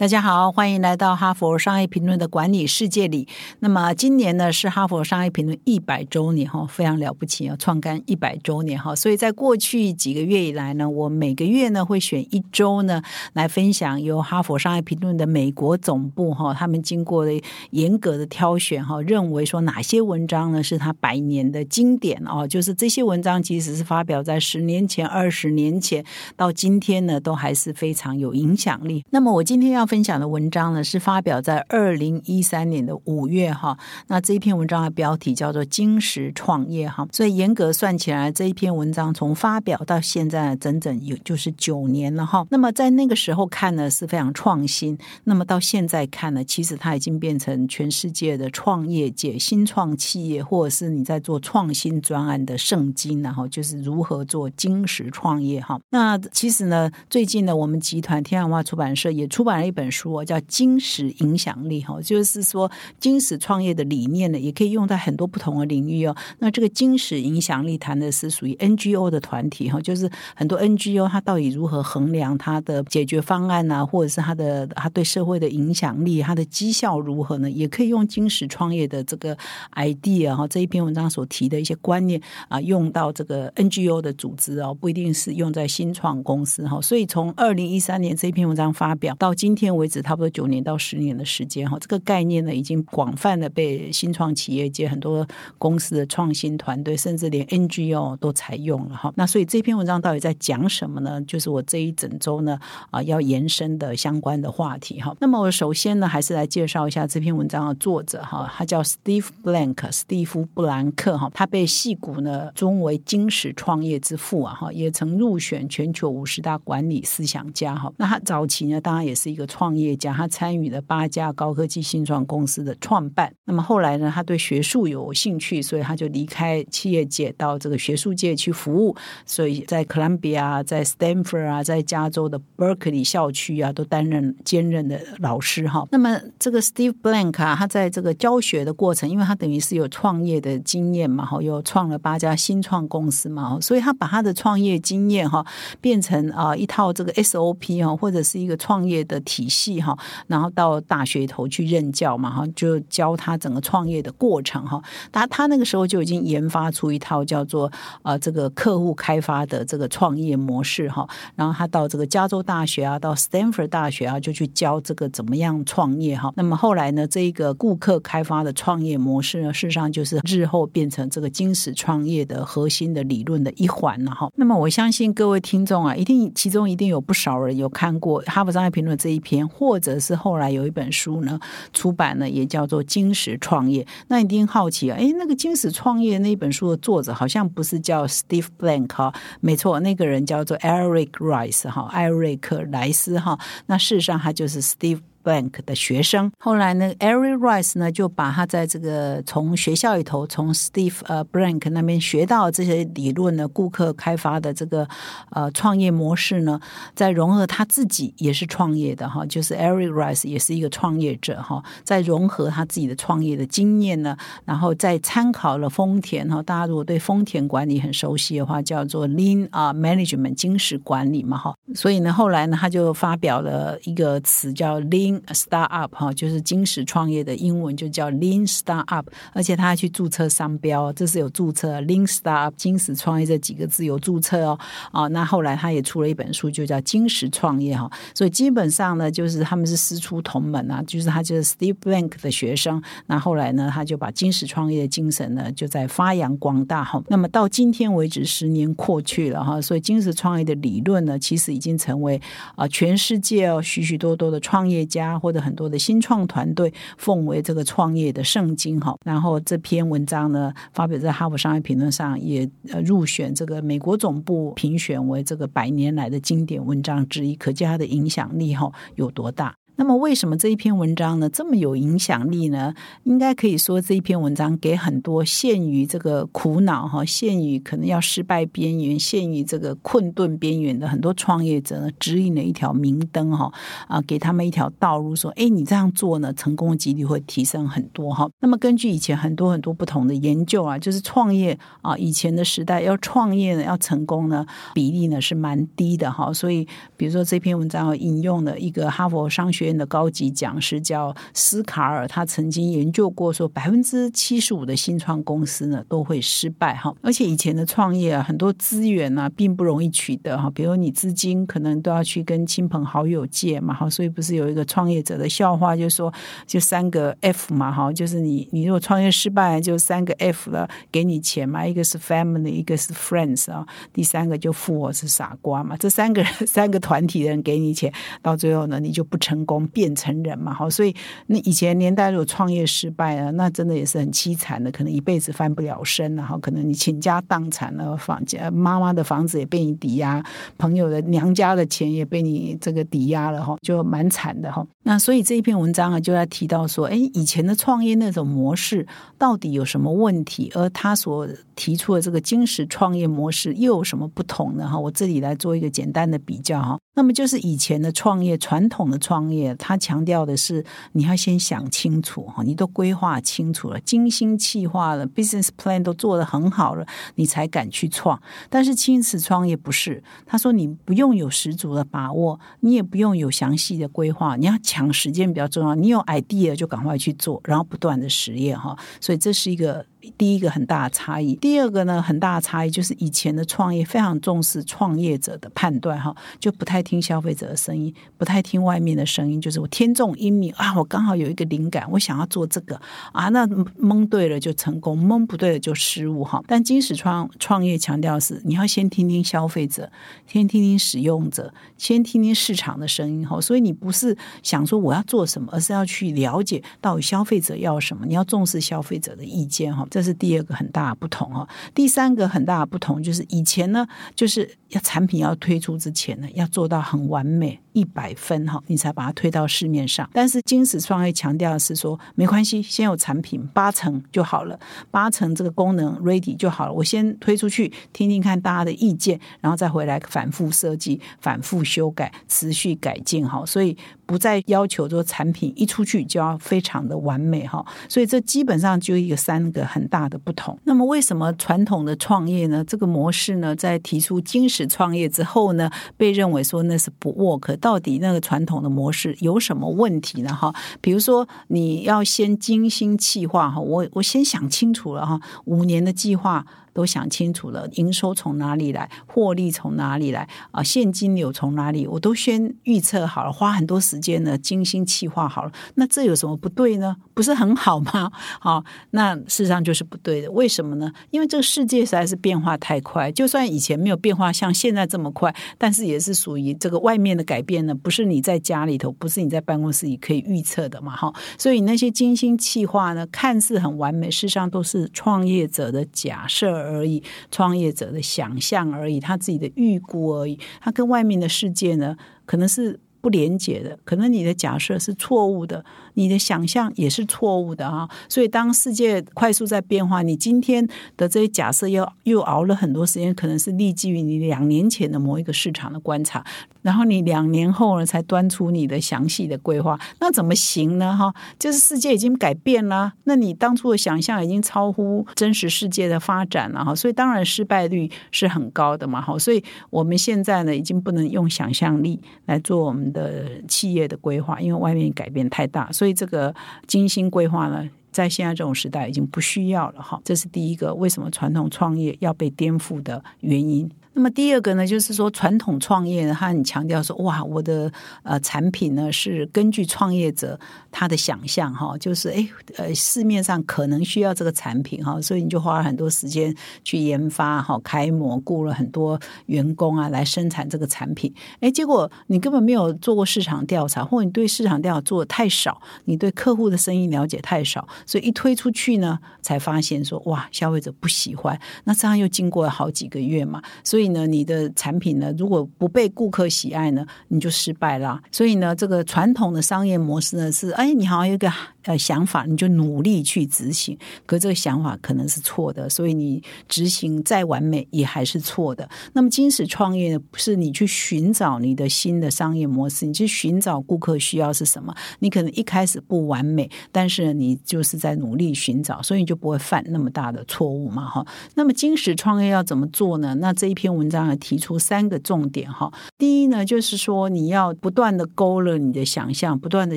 大家好，欢迎来到哈佛商业评论的管理世界里。那么今年呢是哈佛商业评论一百周年哈，非常了不起啊，创刊一百周年哈。所以在过去几个月以来呢，我每个月呢会选一周呢来分享由哈佛商业评论的美国总部哈，他们经过的严格的挑选哈，认为说哪些文章呢是他百年的经典哦，就是这些文章即使是发表在十年前、二十年前，到今天呢都还是非常有影响力。那么我今天要。分享的文章呢，是发表在二零一三年的五月哈。那这一篇文章的标题叫做《金石创业》哈。所以严格算起来，这一篇文章从发表到现在整整有就是九年了哈。那么在那个时候看呢是非常创新，那么到现在看呢，其实它已经变成全世界的创业界新创企业，或者是你在做创新专案的圣经，然后就是如何做金石创业哈。那其实呢，最近呢，我们集团天然化出版社也出版了一本。本书叫《金石影响力》哈，就是说金石创业的理念呢，也可以用在很多不同的领域哦。那这个金石影响力谈的是属于 NGO 的团体哈，就是很多 NGO 它到底如何衡量它的解决方案啊，或者是它的它对社会的影响力，它的绩效如何呢？也可以用金石创业的这个 idea 哈，这一篇文章所提的一些观念啊，用到这个 NGO 的组织哦，不一定是用在新创公司哈。所以从二零一三年这一篇文章发表到今天。为止，差不多九年到十年的时间哈，这个概念呢，已经广泛的被新创企业界很多公司的创新团队，甚至连 NGO 都采用了哈。那所以这篇文章到底在讲什么呢？就是我这一整周呢啊要延伸的相关的话题哈。那么我首先呢，还是来介绍一下这篇文章的作者哈，他叫 Steve Blank，史蒂夫·布兰克哈，他被戏骨呢尊为金石创业之父啊哈，也曾入选全球五十大管理思想家哈。那他早期呢，当然也是一个创创业家，他参与了八家高科技新创公司的创办。那么后来呢，他对学术有兴趣，所以他就离开企业界，到这个学术界去服务。所以在哥伦比亚、在 Stanford 啊、在加州的 Berkeley 校区啊，都担任兼任的老师哈。那么这个 Steve Blank 啊，他在这个教学的过程，因为他等于是有创业的经验嘛，哈，又创了八家新创公司嘛，所以他把他的创业经验哈，变成啊一套这个 SOP 哈，或者是一个创业的体。体系哈，然后到大学头去任教嘛哈，就教他整个创业的过程哈。他他那个时候就已经研发出一套叫做呃这个客户开发的这个创业模式哈。然后他到这个加州大学啊，到 Stanford 大学啊，就去教这个怎么样创业哈。那么后来呢，这一个顾客开发的创业模式呢，事实上就是日后变成这个金石创业的核心的理论的一环了哈。那么我相信各位听众啊，一定其中一定有不少人有看过《哈佛商业评论》这一篇。或者是后来有一本书呢出版呢，也叫做《金石创业》。那一定好奇啊，哎，那个《金石创业》那本书的作者好像不是叫 Steve Blank 哈？没错，那个人叫做 Eric Rice 哈，艾瑞克莱斯哈。那事实上他就是 Steve。Bank 的学生，后来呢，Eric Rice 呢就把他在这个从学校里头从 Steve 呃 Blank 那边学到这些理论呢，顾客开发的这个呃创业模式呢，在融合他自己也是创业的哈，就是 Eric Rice 也是一个创业者哈，在融合他自己的创业的经验呢，然后再参考了丰田哈，大家如果对丰田管理很熟悉的话，叫做 Lean 啊 Management 金石管理嘛哈，所以呢，后来呢，他就发表了一个词叫 Lean。Lean Startup 哈，就是金石创业的英文就叫 Lean Startup，而且他还去注册商标，这是有注册 Lean Startup 金石创业这几个字有注册哦。啊，那后来他也出了一本书，就叫金石创业哈。所以基本上呢，就是他们是师出同门啊，就是他就是 Steve Blank 的学生。那后来呢，他就把金石创业的精神呢，就在发扬光大哈。那么到今天为止，十年过去了哈，所以金石创业的理论呢，其实已经成为啊全世界哦许许多多的创业家。家或者很多的新创团队奉为这个创业的圣经哈，然后这篇文章呢发表在《哈佛商业评论》上，也入选这个美国总部评选为这个百年来的经典文章之一，可见它的影响力哈有多大。那么为什么这一篇文章呢这么有影响力呢？应该可以说这一篇文章给很多陷于这个苦恼哈，陷于可能要失败边缘、陷于这个困顿边缘的很多创业者呢，指引了一条明灯哈啊，给他们一条道路，说：哎，你这样做呢，成功的几率会提升很多哈。那么根据以前很多很多不同的研究啊，就是创业啊，以前的时代要创业呢，要成功呢，比例呢是蛮低的哈。所以，比如说这篇文章引用了一个哈佛商学的高级讲师叫斯卡尔，他曾经研究过说，百分之七十五的新创公司呢都会失败哈。而且以前的创业啊，很多资源呢并不容易取得哈，比如你资金可能都要去跟亲朋好友借嘛哈。所以不是有一个创业者的笑话，就是说就三个 F 嘛哈，就是你你如果创业失败，就三个 F 了，给你钱嘛，一个是 family，一个是 friends 啊，第三个就富我是傻瓜嘛，这三个人三个团体的人给你钱，到最后呢你就不成功工变成人嘛，哈，所以那以前年代如果创业失败了，那真的也是很凄惨的，可能一辈子翻不了身，然后可能你倾家荡产了，房家妈妈的房子也被你抵押，朋友的娘家的钱也被你这个抵押了哈，就蛮惨的哈。那所以这一篇文章啊，就在提到说，哎，以前的创业那种模式到底有什么问题？而他所提出的这个金石创业模式又有什么不同呢？哈，我这里来做一个简单的比较哈。那么就是以前的创业，传统的创业，他强调的是你要先想清楚哈，你都规划清楚了，精心计划了，business plan 都做得很好了，你才敢去创。但是金石创业不是，他说你不用有十足的把握，你也不用有详细的规划，你要抢时间比较重要。你有 idea 就赶快去做，然后不断的实验哈。所以这是一个。第一个很大的差异，第二个呢很大的差异就是以前的创业非常重视创业者的判断哈，就不太听消费者的声音，不太听外面的声音，就是我天纵英明啊，我刚好有一个灵感，我想要做这个啊，那蒙对了就成功，蒙不对了就失误哈。但金石创创业强调是你要先听听消费者，先听听使用者，先听听市场的声音哈。所以你不是想说我要做什么，而是要去了解到底消费者要什么，你要重视消费者的意见哈。这是第二个很大的不同哦。第三个很大的不同就是以前呢，就是要产品要推出之前呢，要做到很完美。一百分哈，你才把它推到市面上。但是金石创业强调的是说，没关系，先有产品八成就好了，八成这个功能 ready 就好了。我先推出去，听听看大家的意见，然后再回来反复设计、反复修改、持续改进哈。所以不再要求说产品一出去就要非常的完美哈。所以这基本上就一个三个很大的不同。那么为什么传统的创业呢？这个模式呢，在提出金石创业之后呢，被认为说那是不 work。到底那个传统的模式有什么问题呢？哈，比如说你要先精心计划哈，我我先想清楚了哈，五年的计划。都想清楚了，营收从哪里来，获利从哪里来啊？现金流从哪里？我都先预测好了，花很多时间呢，精心计划好了。那这有什么不对呢？不是很好吗？好，那事实上就是不对的。为什么呢？因为这个世界实在是变化太快，就算以前没有变化像现在这么快，但是也是属于这个外面的改变呢，不是你在家里头，不是你在办公室里可以预测的嘛？哈，所以那些精心计划呢，看似很完美，事实上都是创业者的假设。而已，创业者的想象而已，他自己的预估而已，他跟外面的世界呢，可能是不连接的，可能你的假设是错误的。你的想象也是错误的啊！所以当世界快速在变化，你今天的这些假设又又熬了很多时间，可能是立基于你两年前的某一个市场的观察，然后你两年后呢才端出你的详细的规划，那怎么行呢？哈，就是世界已经改变了，那你当初的想象已经超乎真实世界的发展了哈，所以当然失败率是很高的嘛！哈，所以我们现在呢已经不能用想象力来做我们的企业的规划，因为外面改变太大。所以这个精心规划呢，在现在这种时代已经不需要了哈。这是第一个，为什么传统创业要被颠覆的原因。那么第二个呢，就是说传统创业，他很强调说，哇，我的呃产品呢是根据创业者他的想象哈，就是哎呃市面上可能需要这个产品哈，所以你就花了很多时间去研发哈，开模，雇了很多员工啊来生产这个产品，哎，结果你根本没有做过市场调查，或者你对市场调查做的太少，你对客户的生意了解太少，所以一推出去呢，才发现说哇，消费者不喜欢，那这样又经过了好几个月嘛，所以。呢，你的产品呢，如果不被顾客喜爱呢，你就失败啦。所以呢，这个传统的商业模式呢，是哎，你好像有个呃想法，你就努力去执行，可这个想法可能是错的，所以你执行再完美也还是错的。那么，金石创业呢，是你去寻找你的新的商业模式，你去寻找顾客需要是什么。你可能一开始不完美，但是你就是在努力寻找，所以你就不会犯那么大的错误嘛，哈。那么，金石创业要怎么做呢？那这一篇文章提出三个重点，哈。第一呢，就是说你要不断的勾勒你的想象，不断的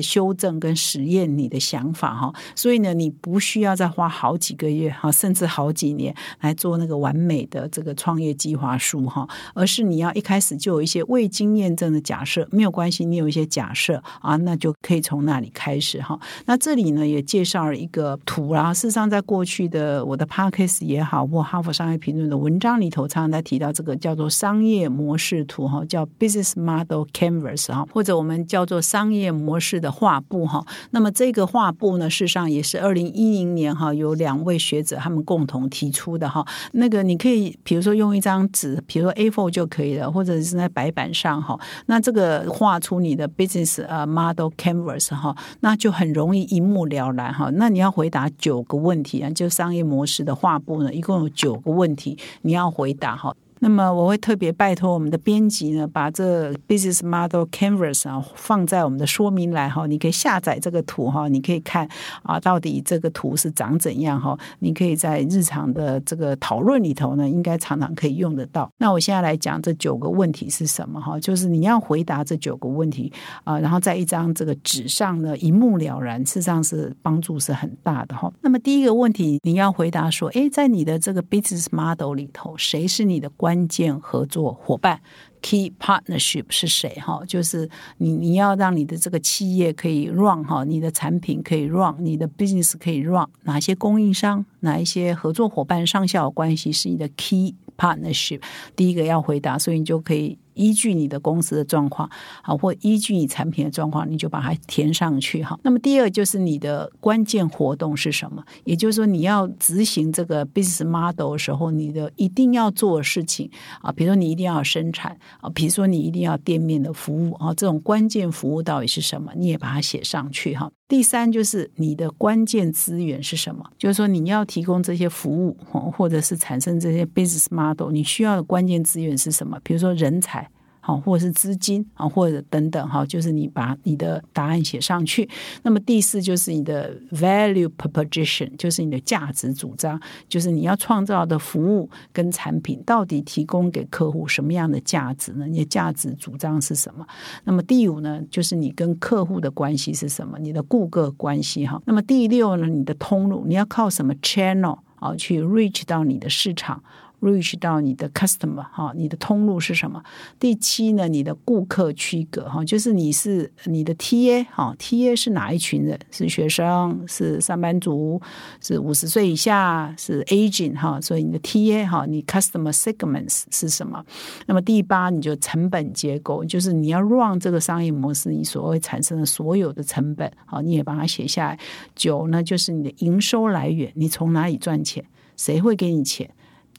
修正跟实验你的想法，哈。所以呢，你不需要再花好几个月，哈，甚至好几年来做那个完美的这个创业计划书，哈。而是你要一开始就有一些未经验证的假设，没有关系，你有一些假设啊，那就可以从那里开始，哈。那这里呢，也介绍了一个图啊。事实上，在过去的我的 podcast 也好，或哈佛商业评论的文章里头，常常在提到这个叫做商业模式图，哈，叫 business model canvas，哈，或者我们叫做商业模式的画布，哈。那么这个画画布呢，事实上也是二零一零年哈，有两位学者他们共同提出的，哈。那个你可以比如说用一张纸，比如说 A4 就可以了，或者是在白板上，哈。那这个画出你的 business 呃 model canvas，哈，那就很容易一目了然，哈。那你要回答九个问题啊，就商业模式的画布呢，一共有九个问题，你要回答，哈。那么我会特别拜托我们的编辑呢，把这 business model canvas 啊放在我们的说明栏哈，你可以下载这个图哈，你可以看啊，到底这个图是长怎样哈，你可以在日常的这个讨论里头呢，应该常常可以用得到。那我现在来讲这九个问题是什么哈，就是你要回答这九个问题啊，然后在一张这个纸上呢一目了然，事实上是帮助是很大的哈。那么第一个问题你要回答说，哎，在你的这个 business model 里头，谁是你的关关键合作伙伴 （key partnership） 是谁？哈，就是你，你要让你的这个企业可以 run 哈，你的产品可以 run，你的 business 可以 run，哪些供应商、哪一些合作伙伴上下有关系是你的 key partnership？第一个要回答，所以你就可以。依据你的公司的状况，好，或依据你产品的状况，你就把它填上去哈。那么第二就是你的关键活动是什么？也就是说，你要执行这个 business model 的时候，你的一定要做的事情啊，比如说你一定要生产啊，比如说你一定要店面的服务啊，这种关键服务到底是什么？你也把它写上去哈。第三就是你的关键资源是什么？就是说你要提供这些服务或者是产生这些 business model，你需要的关键资源是什么？比如说人才。好，或者是资金啊，或者等等哈，就是你把你的答案写上去。那么第四就是你的 value proposition，就是你的价值主张，就是你要创造的服务跟产品到底提供给客户什么样的价值呢？你的价值主张是什么？那么第五呢，就是你跟客户的关系是什么？你的顾客关系哈。那么第六呢，你的通路你要靠什么 channel 啊去 reach 到你的市场？reach 到你的 customer 哈，你的通路是什么？第七呢，你的顾客区隔哈，就是你是你的 TA 哈，TA 是哪一群人？是学生？是上班族？是五十岁以下？是 agent 哈？所以你的 TA 哈，你 customer segments 是什么？那么第八，你就成本结构，就是你要 run 这个商业模式，你所会产生的所有的成本，好，你也把它写下来。九呢，就是你的营收来源，你从哪里赚钱？谁会给你钱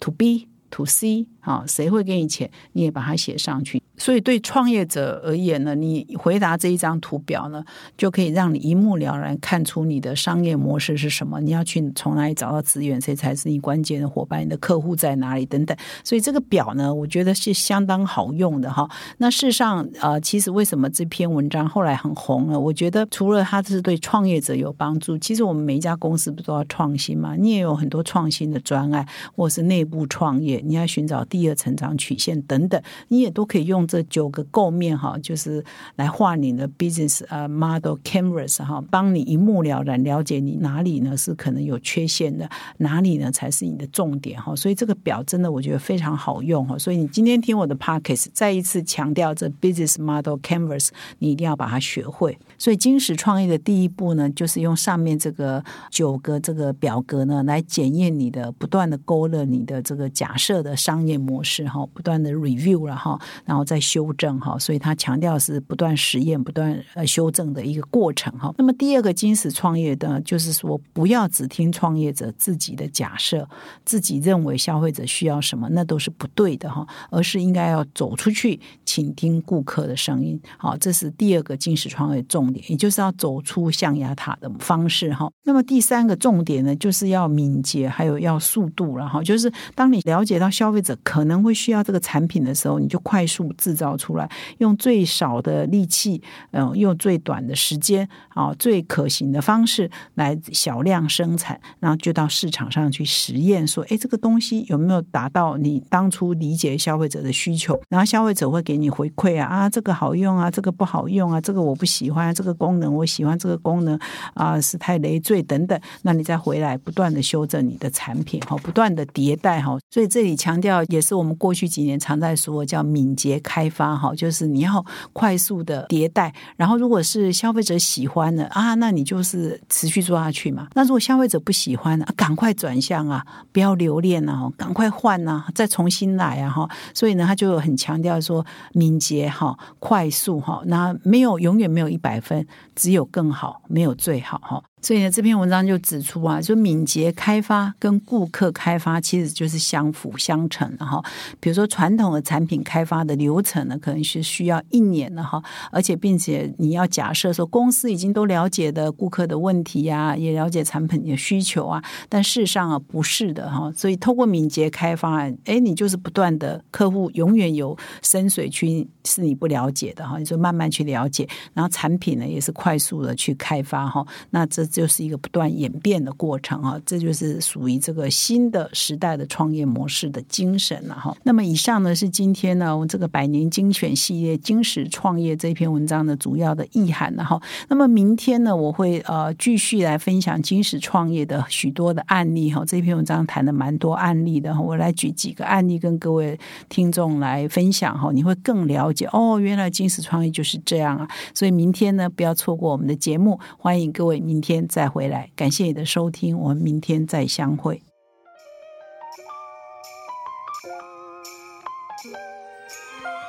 to be, to see, 好，谁会给你钱？你也把它写上去。所以对创业者而言呢，你回答这一张图表呢，就可以让你一目了然看出你的商业模式是什么。你要去从哪里找到资源？谁才是你关键的伙伴？你的客户在哪里？等等。所以这个表呢，我觉得是相当好用的哈。那事实上，呃，其实为什么这篇文章后来很红呢？我觉得除了它是对创业者有帮助，其实我们每一家公司不都要创新吗？你也有很多创新的专案，或是内部创业，你要寻找第二成长曲线等等，你也都可以用。这九个构面哈，就是来画你的 business 啊 model canvas 哈，帮你一目了然了解你哪里呢是可能有缺陷的，哪里呢才是你的重点哈。所以这个表真的我觉得非常好用哈。所以你今天听我的 pockets，再一次强调这 business model canvas，你一定要把它学会。所以金石创业的第一步呢，就是用上面这个九个这个表格呢，来检验你的不断的勾勒你的这个假设的商业模式哈，不断的 review 了哈，然后再修正哈，所以他强调是不断实验、不断呃修正的一个过程哈。那么第二个金石创业的，就是说不要只听创业者自己的假设，自己认为消费者需要什么，那都是不对的哈，而是应该要走出去，倾听顾客的声音。好，这是第二个金石创业重点，也就是要走出象牙塔的方式哈。那么第三个重点呢，就是要敏捷，还有要速度，然后就是当你了解到消费者可能会需要这个产品的时候，你就快速制造出来，用最少的力气，嗯，用最短的时间，啊，最可行的方式来小量生产，然后就到市场上去实验，说，哎，这个东西有没有达到你当初理解消费者的需求？然后消费者会给你回馈啊，啊，这个好用啊，这个不好用啊，这个我不喜欢，这个功能我喜欢，这个功能啊是太累赘等等，那你再回来不断的修正你的产品，哈，不断的迭代，哈，所以这里强调也是我们过去几年常在说叫敏捷开发，哈，就是你要快速的迭代，然后如果是消费者喜欢的啊，那你就是持续做下去嘛。那如果消费者不喜欢啊，赶快转向啊，不要留恋啊，赶快换啊，再重新来啊，哈。所以呢，他就很强调说敏捷哈，快速哈，那没有永远没有一百分，只有更好，没有最好哈。所以呢，这篇文章就指出啊，就敏捷开发跟顾客开发其实就是相辅相成的哈。比如说传统的产品开发的流程呢，可能是需要一年的哈，而且并且你要假设说公司已经都了解的顾客的问题呀，也了解产品的需求啊，但事实上啊不是的哈。所以透过敏捷开发，哎，你就是不断的客户永远有深水区是你不了解的哈，你就慢慢去了解，然后产品呢也是快速的去开发哈，那这。就是一个不断演变的过程啊，这就是属于这个新的时代的创业模式的精神了哈。那么以上呢是今天呢我这个百年精选系列金石创业这篇文章的主要的意涵了哈。那么明天呢我会呃继续来分享金石创业的许多的案例哈。这篇文章谈的蛮多案例的，我来举几个案例跟各位听众来分享哈，你会更了解哦，原来金石创业就是这样啊。所以明天呢不要错过我们的节目，欢迎各位明天。再回来，感谢你的收听，我们明天再相会。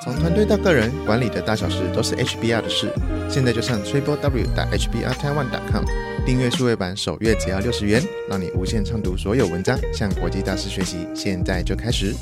从团队到个人，管理的大小事都是 HBR 的事。现在就上 triple w 打 HBR Taiwan.com 订阅数位版，首月只要六十元，让你无限畅读所有文章，向国际大师学习。现在就开始。